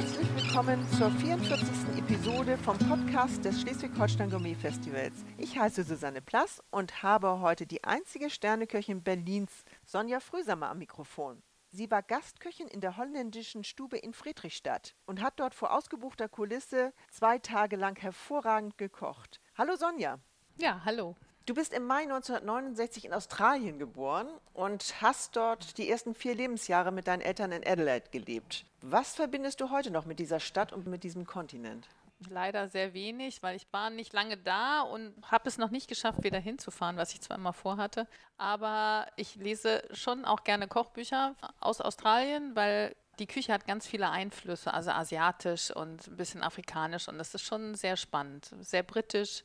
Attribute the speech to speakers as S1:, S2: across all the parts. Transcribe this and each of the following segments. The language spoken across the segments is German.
S1: Herzlich willkommen zur 44. Episode vom Podcast des Schleswig-Holstein Gourmet Festivals. Ich heiße Susanne Plass und habe heute die einzige Sterneköchin Berlins, Sonja Frösamer, am Mikrofon. Sie war Gastköchin in der holländischen Stube in Friedrichstadt und hat dort vor ausgebuchter Kulisse zwei Tage lang hervorragend gekocht. Hallo Sonja.
S2: Ja, hallo.
S1: Du bist im Mai 1969 in Australien geboren und hast dort die ersten vier Lebensjahre mit deinen Eltern in Adelaide gelebt. Was verbindest du heute noch mit dieser Stadt und mit diesem Kontinent?
S2: Leider sehr wenig, weil ich war nicht lange da und habe es noch nicht geschafft, wieder hinzufahren, was ich zwar immer vorhatte. Aber ich lese schon auch gerne Kochbücher aus Australien, weil die Küche hat ganz viele Einflüsse, also asiatisch und ein bisschen afrikanisch und das ist schon sehr spannend, sehr britisch.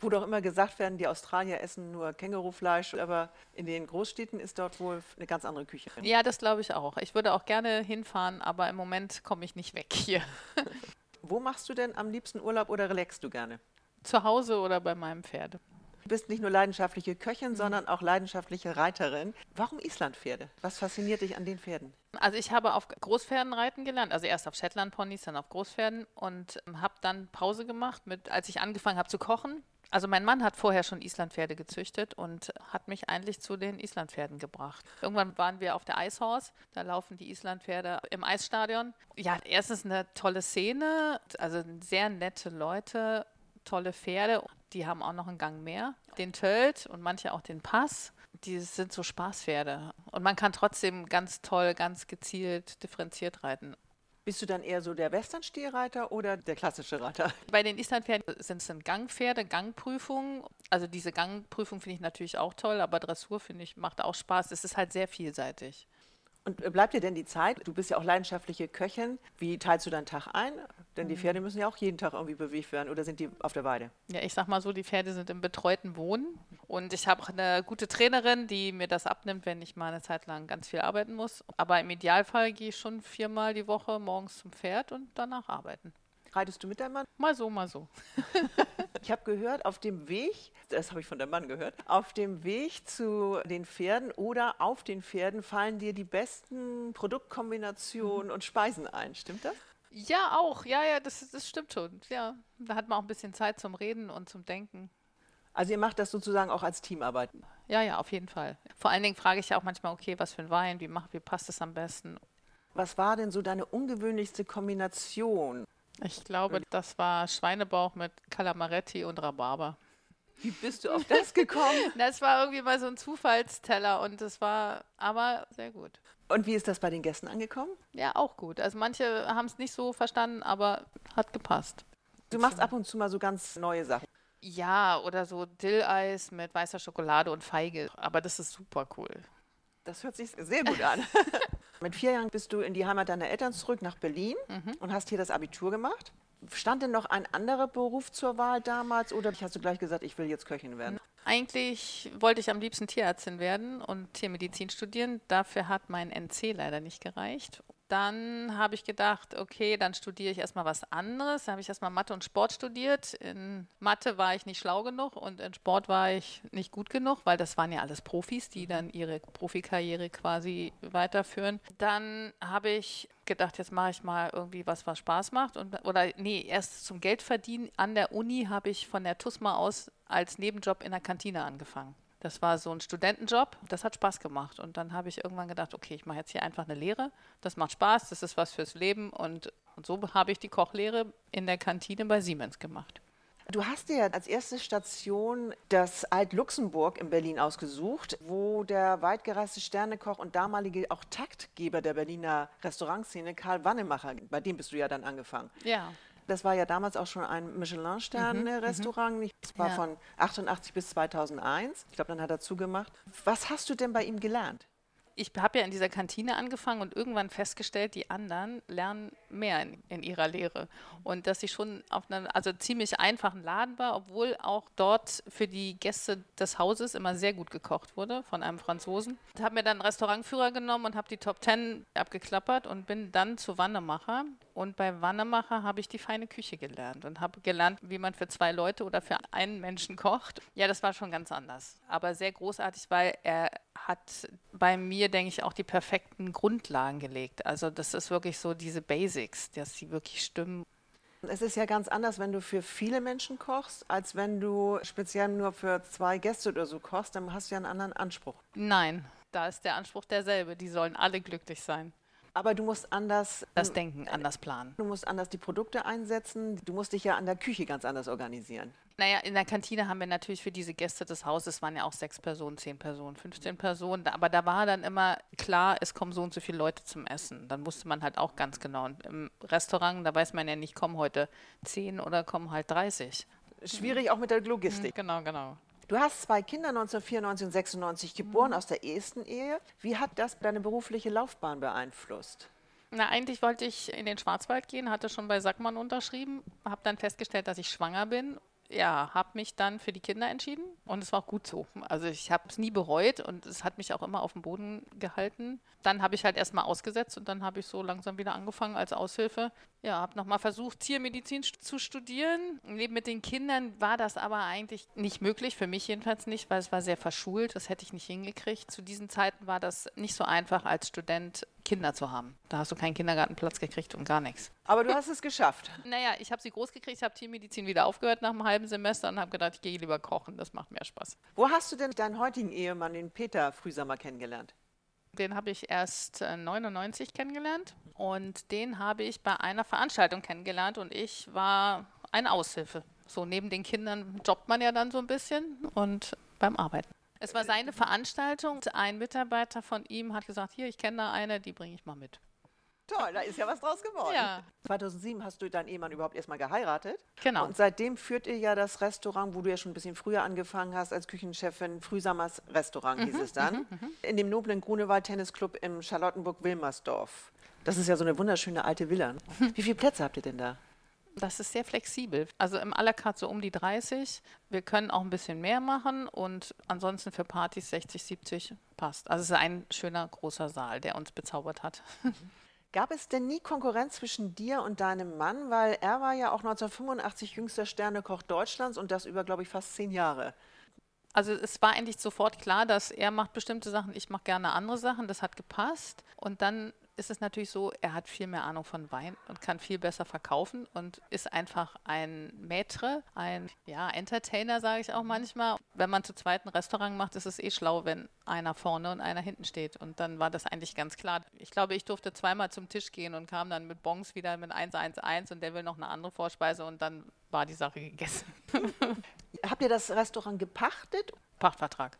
S1: Wo doch immer gesagt werden, die Australier essen nur Kängurufleisch, aber in den Großstädten ist dort wohl eine ganz andere Küche.
S2: Ja, das glaube ich auch. Ich würde auch gerne hinfahren, aber im Moment komme ich nicht weg hier.
S1: Wo machst du denn am liebsten Urlaub oder relaxst du gerne?
S2: Zu Hause oder bei meinem Pferd.
S1: Du bist nicht nur leidenschaftliche Köchin, mhm. sondern auch leidenschaftliche Reiterin. Warum Islandpferde? Was fasziniert dich an den Pferden?
S2: Also ich habe auf Großpferden reiten gelernt, also erst auf Shetland-Ponys, dann auf Großpferden und habe dann Pause gemacht, mit, als ich angefangen habe zu kochen also mein Mann hat vorher schon Islandpferde gezüchtet und hat mich eigentlich zu den Islandpferden gebracht. Irgendwann waren wir auf der Eishorse, da laufen die Islandpferde im Eisstadion. Ja, erstens eine tolle Szene, also sehr nette Leute, tolle Pferde. Die haben auch noch einen Gang mehr. Den Tölt und manche auch den Pass. Die sind so Spaßpferde. Und man kann trotzdem ganz toll, ganz gezielt differenziert reiten.
S1: Bist du dann eher so der Western-Stehreiter oder der klassische Reiter?
S2: Bei den Islandpferden sind es Gangpferde, Gangprüfungen. Also diese Gangprüfung finde ich natürlich auch toll, aber Dressur finde ich macht auch Spaß. Es ist halt sehr vielseitig.
S1: Und äh, bleibt dir denn die Zeit? Du bist ja auch leidenschaftliche Köchin. Wie teilst du deinen Tag ein? Denn die mhm. Pferde müssen ja auch jeden Tag irgendwie bewegt werden oder sind die auf der Weide?
S2: Ja, ich sag mal so, die Pferde sind im betreuten Wohnen. Und ich habe eine gute Trainerin, die mir das abnimmt, wenn ich mal eine Zeit lang ganz viel arbeiten muss. Aber im Idealfall gehe ich schon viermal die Woche morgens zum Pferd und danach arbeiten.
S1: Reitest du mit deinem Mann?
S2: Mal so, mal so.
S1: ich habe gehört, auf dem Weg, das habe ich von deinem Mann gehört, auf dem Weg zu den Pferden oder auf den Pferden fallen dir die besten Produktkombinationen mhm. und Speisen ein. Stimmt das?
S2: Ja, auch. Ja, ja, das, das stimmt schon. Ja, da hat man auch ein bisschen Zeit zum Reden und zum Denken.
S1: Also ihr macht das sozusagen auch als Teamarbeit?
S2: Ja, ja, auf jeden Fall. Vor allen Dingen frage ich ja auch manchmal, okay, was für ein Wein, wie, macht, wie passt es am besten?
S1: Was war denn so deine ungewöhnlichste Kombination?
S2: Ich glaube, das war Schweinebauch mit Calamaretti und Rhabarber.
S1: Wie bist du auf das gekommen?
S2: das war irgendwie mal so ein Zufallsteller und das war aber sehr gut.
S1: Und wie ist das bei den Gästen angekommen?
S2: Ja, auch gut. Also manche haben es nicht so verstanden, aber hat gepasst.
S1: Du machst ab und zu mal so ganz neue Sachen.
S2: Ja, oder so Dilleis mit weißer Schokolade und Feige. Aber das ist super cool.
S1: Das hört sich sehr gut an. Mit vier Jahren bist du in die Heimat deiner Eltern zurück nach Berlin mhm. und hast hier das Abitur gemacht. Stand denn noch ein anderer Beruf zur Wahl damals oder hast du gleich gesagt, ich will jetzt Köchin werden?
S2: Eigentlich wollte ich am liebsten Tierärztin werden und Tiermedizin studieren. Dafür hat mein NC leider nicht gereicht dann habe ich gedacht, okay, dann studiere ich erstmal was anderes. Da habe ich erstmal Mathe und Sport studiert. In Mathe war ich nicht schlau genug und in Sport war ich nicht gut genug, weil das waren ja alles Profis, die dann ihre Profikarriere quasi weiterführen. Dann habe ich gedacht, jetzt mache ich mal irgendwie was, was Spaß macht. Und, oder nee, erst zum Geldverdienen an der Uni habe ich von der TUSMA aus als Nebenjob in der Kantine angefangen. Das war so ein Studentenjob. Das hat Spaß gemacht. Und dann habe ich irgendwann gedacht, okay, ich mache jetzt hier einfach eine Lehre. Das macht Spaß, das ist was fürs Leben. Und, und so habe ich die Kochlehre in der Kantine bei Siemens gemacht.
S1: Du hast dir als erste Station das Alt-Luxemburg in Berlin ausgesucht, wo der weitgereiste Sternekoch und damalige auch Taktgeber der Berliner Restaurantszene, Karl Wannemacher, bei dem bist du ja dann angefangen.
S2: Ja.
S1: Das war ja damals auch schon ein Michelin-Stern-Restaurant. Mhm, das war ja. von 88 bis 2001. Ich glaube, dann hat er zugemacht. Was hast du denn bei ihm gelernt?
S2: ich habe ja in dieser Kantine angefangen und irgendwann festgestellt, die anderen lernen mehr in, in ihrer Lehre. Und dass ich schon auf einem also ziemlich einfachen Laden war, obwohl auch dort für die Gäste des Hauses immer sehr gut gekocht wurde von einem Franzosen. Ich habe mir dann einen Restaurantführer genommen und habe die Top Ten abgeklappert und bin dann zu Wannemacher. Und bei Wannemacher habe ich die feine Küche gelernt und habe gelernt, wie man für zwei Leute oder für einen Menschen kocht. Ja, das war schon ganz anders, aber sehr großartig, weil er hat bei mir, denke ich, auch die perfekten Grundlagen gelegt. Also das ist wirklich so diese Basics, dass sie wirklich stimmen.
S1: Es ist ja ganz anders, wenn du für viele Menschen kochst, als wenn du speziell nur für zwei Gäste oder so kochst. Dann hast du ja einen anderen Anspruch.
S2: Nein, da ist der Anspruch derselbe. Die sollen alle glücklich sein.
S1: Aber du musst anders.
S2: Das Denken anders planen.
S1: Du musst anders die Produkte einsetzen. Du musst dich ja an der Küche ganz anders organisieren.
S2: Naja, in der Kantine haben wir natürlich für diese Gäste des Hauses, waren ja auch sechs Personen, zehn Personen, 15 Personen. Aber da war dann immer klar, es kommen so und so viele Leute zum Essen. Dann wusste man halt auch ganz genau. Und im Restaurant, da weiß man ja nicht, kommen heute zehn oder kommen halt 30.
S1: Schwierig auch mit der Logistik.
S2: Genau, genau.
S1: Du hast zwei Kinder 1994 und 96 geboren mhm. aus der ersten Ehe. Wie hat das deine berufliche Laufbahn beeinflusst?
S2: Na, eigentlich wollte ich in den Schwarzwald gehen, hatte schon bei Sackmann unterschrieben, habe dann festgestellt, dass ich schwanger bin ja, habe mich dann für die Kinder entschieden und es war auch gut so. Also ich habe es nie bereut und es hat mich auch immer auf dem Boden gehalten. Dann habe ich halt erstmal ausgesetzt und dann habe ich so langsam wieder angefangen als Aushilfe. Ja, habe nochmal versucht, Tiermedizin zu studieren. Neben mit den Kindern war das aber eigentlich nicht möglich, für mich jedenfalls nicht, weil es war sehr verschult. Das hätte ich nicht hingekriegt. Zu diesen Zeiten war das nicht so einfach als Student Kinder zu haben. Da hast du keinen Kindergartenplatz gekriegt und gar nichts.
S1: Aber du hast es geschafft.
S2: Naja, ich habe sie groß gekriegt, ich habe Tiermedizin wieder aufgehört nach einem halben Semester und habe gedacht, ich gehe lieber kochen, das macht mehr Spaß.
S1: Wo hast du denn deinen heutigen Ehemann, den Peter Frühsammer, kennengelernt?
S2: Den habe ich erst 99 äh, kennengelernt und den habe ich bei einer Veranstaltung kennengelernt und ich war eine Aushilfe. So neben den Kindern jobbt man ja dann so ein bisschen und beim Arbeiten. Es war seine Veranstaltung. Ein Mitarbeiter von ihm hat gesagt, hier, ich kenne da eine, die bringe ich mal mit.
S1: Toll, da ist ja was draus geworden.
S2: Ja.
S1: 2007 hast du deinen Ehemann überhaupt erstmal geheiratet.
S2: Genau.
S1: Und seitdem führt ihr ja das Restaurant, wo du ja schon ein bisschen früher angefangen hast als Küchenchefin, Frühsammers Restaurant mhm, hieß es dann, mhm, mhm. in dem noblen Grunewald Tennisclub im Charlottenburg-Wilmersdorf. Das ist ja so eine wunderschöne alte Villa. Wie viele Plätze habt ihr denn da?
S2: Das ist sehr flexibel. Also im à la carte so um die 30. Wir können auch ein bisschen mehr machen und ansonsten für Partys 60, 70 passt. Also es ist ein schöner großer Saal, der uns bezaubert hat.
S1: Gab es denn nie Konkurrenz zwischen dir und deinem Mann? Weil er war ja auch 1985 jüngster Sternekoch Deutschlands und das über, glaube ich, fast zehn Jahre.
S2: Also es war eigentlich sofort klar, dass er macht bestimmte Sachen, ich mache gerne andere Sachen. Das hat gepasst. Und dann ist es natürlich so, er hat viel mehr Ahnung von Wein und kann viel besser verkaufen und ist einfach ein Maître, ein ja, Entertainer, sage ich auch manchmal. Wenn man zu zweit ein Restaurant macht, ist es eh schlau, wenn einer vorne und einer hinten steht. Und dann war das eigentlich ganz klar. Ich glaube, ich durfte zweimal zum Tisch gehen und kam dann mit Bons wieder mit 111 und der will noch eine andere Vorspeise und dann war die Sache gegessen.
S1: Habt ihr das Restaurant gepachtet?
S2: Pachtvertrag.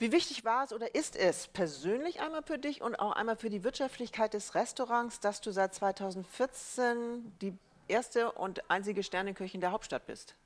S1: Wie wichtig war es oder ist es persönlich einmal für dich und auch einmal für die Wirtschaftlichkeit des Restaurants, dass du seit 2014 die erste und einzige Sterneköchin der Hauptstadt bist?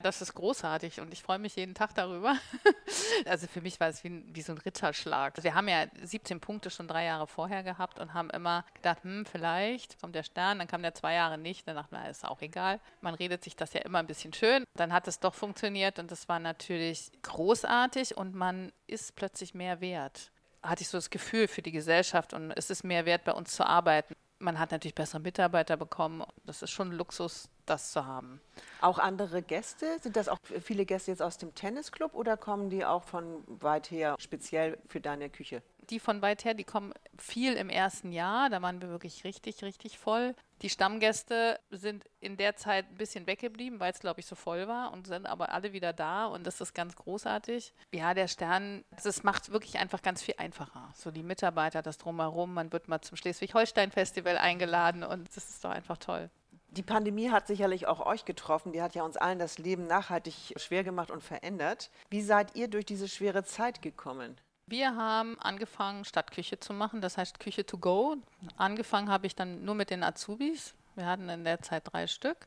S2: Das ist großartig und ich freue mich jeden Tag darüber. also für mich war es wie, wie, so ein Ritterschlag. Wir haben ja 17 Punkte schon drei Jahre vorher gehabt und haben immer gedacht, hm, vielleicht kommt der Stern, dann kam der zwei Jahre nicht. Dann dachte man, ist auch egal. Man redet sich das ja immer ein bisschen schön. Dann hat es doch funktioniert und das war natürlich großartig und man ist plötzlich mehr wert. Hatte ich so das Gefühl für die Gesellschaft und es ist mehr wert, bei uns zu arbeiten. Man hat natürlich bessere Mitarbeiter bekommen. Das ist schon Luxus, das zu haben.
S1: Auch andere Gäste? Sind das auch viele Gäste jetzt aus dem Tennisclub oder kommen die auch von weit her speziell für deine Küche?
S2: Die von weit her, die kommen viel im ersten Jahr. Da waren wir wirklich richtig, richtig voll. Die Stammgäste sind in der Zeit ein bisschen weggeblieben, weil es, glaube ich, so voll war und sind aber alle wieder da und das ist ganz großartig. Ja, der Stern, das macht wirklich einfach ganz viel einfacher. So die Mitarbeiter, das Drumherum, man wird mal zum Schleswig-Holstein-Festival eingeladen und das ist doch einfach toll.
S1: Die Pandemie hat sicherlich auch euch getroffen. Die hat ja uns allen das Leben nachhaltig schwer gemacht und verändert. Wie seid ihr durch diese schwere Zeit gekommen?
S2: Wir haben angefangen, Stadtküche zu machen, das heißt Küche to go. Angefangen habe ich dann nur mit den Azubis. Wir hatten in der Zeit drei Stück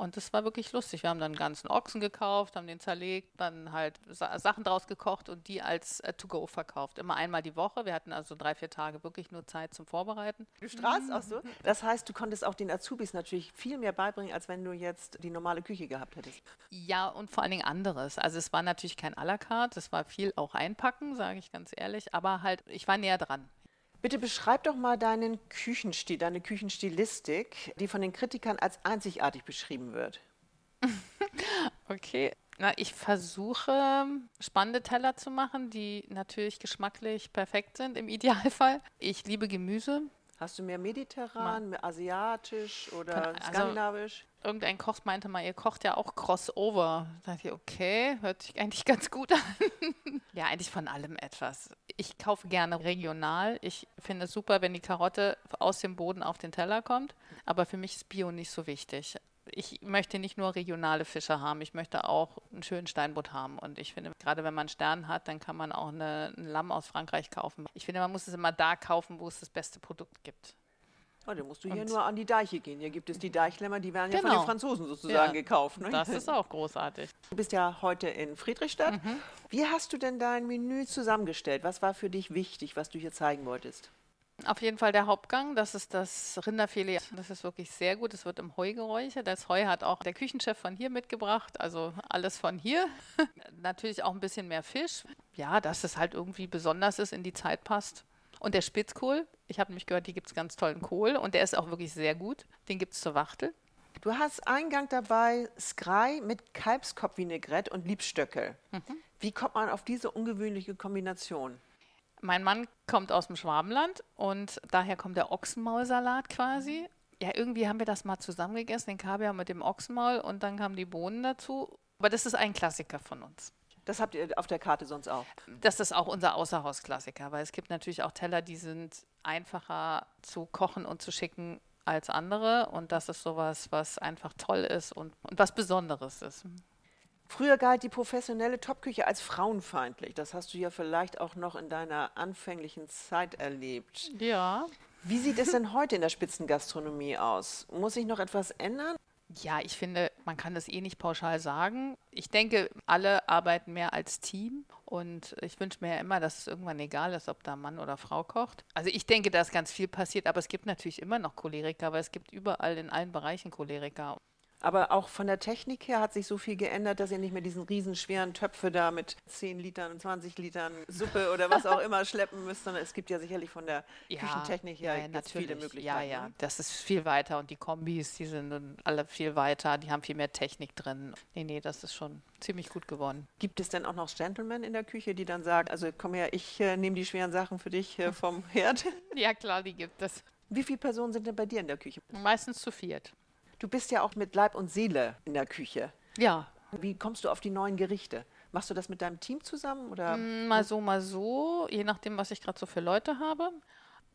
S2: und das war wirklich lustig. Wir haben dann einen ganzen Ochsen gekauft, haben den zerlegt, dann halt Sachen draus gekocht und die als äh, To-Go verkauft. Immer einmal die Woche. Wir hatten also drei, vier Tage wirklich nur Zeit zum Vorbereiten.
S1: Du strahlst auch so. Das heißt, du konntest auch den Azubis natürlich viel mehr beibringen, als wenn du jetzt die normale Küche gehabt hättest.
S2: Ja, und vor allen Dingen anderes. Also es war natürlich kein à la carte, es war viel auch einpacken, sage ich ganz ehrlich, aber halt, ich war näher dran.
S1: Bitte beschreib doch mal deinen Küchenstil, deine Küchenstilistik, die von den Kritikern als einzigartig beschrieben wird.
S2: okay. Na, ich versuche spannende Teller zu machen, die natürlich geschmacklich perfekt sind im Idealfall. Ich liebe Gemüse.
S1: Hast du mehr mediterran, mehr asiatisch oder
S2: also-
S1: skandinavisch?
S2: Irgendein Koch meinte mal, ihr kocht ja auch Crossover. Da dachte ich, okay, hört sich eigentlich ganz gut an. ja, eigentlich von allem etwas. Ich kaufe gerne regional. Ich finde es super, wenn die Karotte aus dem Boden auf den Teller kommt. Aber für mich ist Bio nicht so wichtig. Ich möchte nicht nur regionale Fische haben, ich möchte auch einen schönen Steinbutt haben. Und ich finde, gerade wenn man einen Stern hat, dann kann man auch eine, ein Lamm aus Frankreich kaufen. Ich finde, man muss es immer da kaufen, wo es das beste Produkt gibt.
S1: Oh, dann musst du hier
S2: Und-
S1: nur an die Deiche gehen. Hier gibt es die Deichlämmer, die werden ja von
S2: Genau.
S1: den Franzosen sozusagen
S2: Ja,
S1: gekauft. Ne?
S2: Das ist auch großartig.
S1: Du bist ja heute in Friedrichstadt. Wie hast du denn dein Menü zusammengestellt? Was war für dich wichtig, was du hier zeigen wolltest?
S2: Auf jeden Fall der Hauptgang, das ist das Rinderfilet. Das ist wirklich sehr gut. Es wird im Heu geräuchert. Das Heu hat auch der Küchenchef von hier mitgebracht, also alles von hier. Natürlich auch ein bisschen mehr Fisch. Ja, dass es halt irgendwie besonders ist, in die Zeit passt. Und der Spitzkohl, ich habe nämlich gehört, hier gibt es ganz tollen Kohl und der ist auch wirklich sehr gut. Den gibt es zur Wachtel.
S1: Du hast Eingang dabei Skrei mit Kalbskopfvinaigrette und Liebstöckel. Wie kommt man auf diese ungewöhnliche Kombination?
S2: Mein Mann kommt aus dem Schwabenland und daher kommt der Ochsenmaulsalat quasi. Ja, irgendwie haben wir das mal zusammen gegessen, den Kaviar mit dem Ochsenmaul und dann kamen die Bohnen dazu. Aber das ist ein Klassiker von uns.
S1: Das habt ihr auf der Karte sonst auch.
S2: Das ist auch unser Außerhausklassiker, weil es gibt natürlich auch Teller, die sind einfacher zu kochen und zu schicken als andere. Und das ist sowas, was einfach toll ist und, und was Besonderes ist.
S1: Früher galt die professionelle Topküche als frauenfeindlich. Das hast du ja vielleicht auch noch in deiner anfänglichen Zeit erlebt.
S2: Ja.
S1: Wie sieht es denn heute in der Spitzengastronomie aus? Muss sich noch etwas ändern?
S2: Ja, ich finde, man kann das eh nicht pauschal sagen. Ich denke, alle arbeiten mehr als Team und ich wünsche mir ja immer, dass es irgendwann egal ist, ob da Mann oder Frau kocht. Also ich denke, da ist ganz viel passiert, aber es gibt natürlich immer noch Choleriker, weil es gibt überall in allen Bereichen Choleriker.
S1: Aber auch von der Technik her hat sich so viel geändert, dass ihr nicht mehr diesen riesen schweren Töpfe da mit 10 Litern, 20 Litern Suppe oder was auch immer schleppen müsst, sondern es gibt ja sicherlich von der Küchentechnik her
S2: ja,
S1: jetzt viele
S2: natürlich.
S1: Möglichkeiten.
S2: Ja, ja,
S1: ne?
S2: das ist viel weiter und die Kombis, die sind nun alle viel weiter, die haben viel mehr Technik drin. Nee, nee, das ist schon ziemlich gut geworden.
S1: Gibt es denn auch noch Gentlemen in der Küche, die dann sagen, also komm her, ich äh, nehme die schweren Sachen für dich äh, vom Herd?
S2: Ja, klar, die gibt es.
S1: Wie viele Personen sind denn bei dir in der Küche?
S2: Meistens zu viert.
S1: Du bist ja auch mit Leib und Seele in der Küche.
S2: Ja,
S1: Wie kommst du auf die neuen Gerichte? Machst du das mit deinem Team zusammen oder?
S2: Mm, Mal so, mal so, je nachdem, was ich gerade so für Leute habe.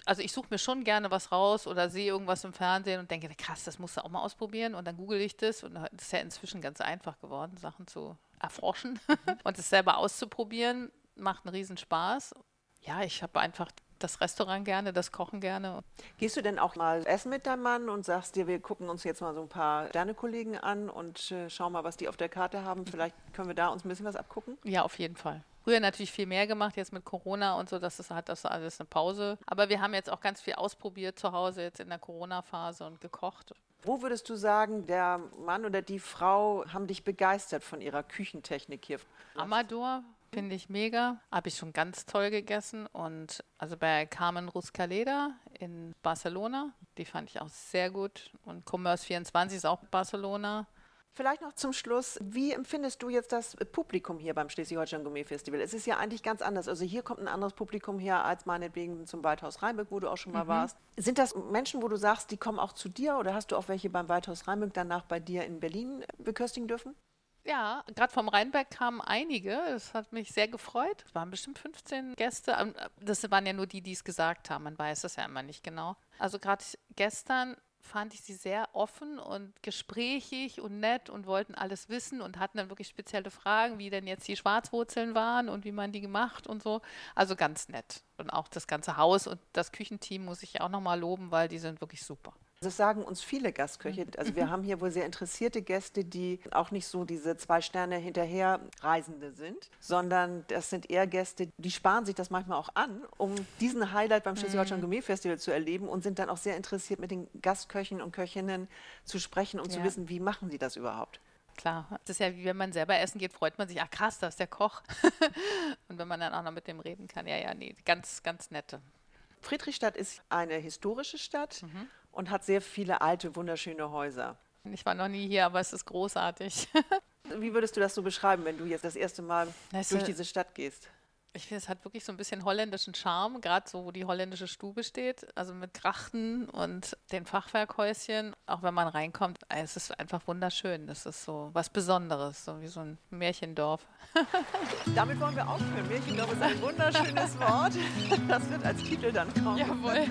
S2: Also ich suche mir schon gerne was raus oder sehe irgendwas im Fernsehen und denke, krass, das musst du auch mal ausprobieren und dann google ich das und es ist ja inzwischen ganz einfach geworden, Sachen zu erforschen und es selber auszuprobieren, macht einen riesen Spaß. Ja, ich habe einfach das Restaurant gerne, das Kochen gerne.
S1: Gehst du denn auch mal essen mit deinem Mann und sagst dir, wir gucken uns jetzt mal so ein paar Sternekollegen an und äh, schauen mal, was die auf der Karte haben. Vielleicht können wir da uns ein bisschen was abgucken.
S2: Ja, auf jeden Fall. Früher natürlich viel mehr gemacht, jetzt mit Corona und so, das ist, hat das alles eine Pause. Aber wir haben jetzt auch ganz viel ausprobiert zu Hause, jetzt in der Corona-Phase und gekocht.
S1: Wo würdest du sagen, der Mann oder die Frau haben dich begeistert von ihrer Küchentechnik hier?
S2: Amador finde ich mega. Habe ich schon ganz toll gegessen. Und also bei Carmen Ruscaleda in Barcelona, die fand ich auch sehr gut. Und Commerce 24 ist auch Barcelona.
S1: Vielleicht noch zum Schluss, wie empfindest du jetzt das Publikum hier beim Schleswig-Holstein Gourmet Festival? Es ist ja eigentlich ganz anders. Also hier kommt ein anderes Publikum her als meinetwegen zum Waldhaus Rheinberg, wo du auch schon mal warst. Sind das Menschen, wo du sagst, die kommen auch zu dir oder hast du auch welche beim Waldhaus Rheinberg danach bei dir in Berlin beköstigen dürfen?
S2: Ja, gerade vom Rheinberg kamen einige. Das hat mich sehr gefreut. Es waren bestimmt 15 Gäste. Ähm, Das waren ja nur die, die es gesagt haben. Man weiß es ja immer nicht genau. Also gerade gestern fand ich sie sehr offen und gesprächig und nett und wollten alles wissen und hatten dann wirklich spezielle Fragen, wie denn jetzt die Schwarzwurzeln waren und wie man die gemacht und so. Also ganz nett. Und auch das ganze Haus und das Küchenteam muss ich auch nochmal loben, weil die sind wirklich super.
S1: Das sagen uns viele Gastköche. Also wir haben hier wohl sehr interessierte Gäste, die auch nicht so diese zwei Sterne hinterher Reisende sind, sondern das sind eher Gäste, die sparen sich das manchmal auch an, um diesen Highlight beim Schleswig-Holstein Gourmet Festival zu erleben und sind dann auch sehr interessiert, mit den Gastköchen und Köchinnen zu sprechen und zu
S2: Ja.
S1: wissen, wie machen sie das überhaupt.
S2: Klar, es ist ja wie wenn man selber essen geht, freut man sich, ach krass, da ist der Koch. und wenn man dann auch noch mit dem reden kann, ja, ja, nee, ganz, ganz nette.
S1: Friedrichstadt ist eine historische Stadt
S2: Mhm.
S1: Und hat sehr viele alte, wunderschöne Häuser.
S2: Ich war noch nie hier, aber es ist großartig.
S1: Wie würdest du das so beschreiben, wenn du jetzt das erste Mal
S2: Das
S1: durch diese Stadt gehst?
S2: Ich finde, es hat wirklich so ein bisschen holländischen Charme, gerade so, wo die holländische Stube steht, also mit Krachten und den Fachwerkhäuschen. Auch wenn man reinkommt, es ist einfach wunderschön. Das ist so was Besonderes, so wie so ein Märchendorf.
S1: Damit wollen wir aufhören. Märchendorf ist ein wunderschönes Wort. Das wird als Titel dann kommen.
S2: Jawohl.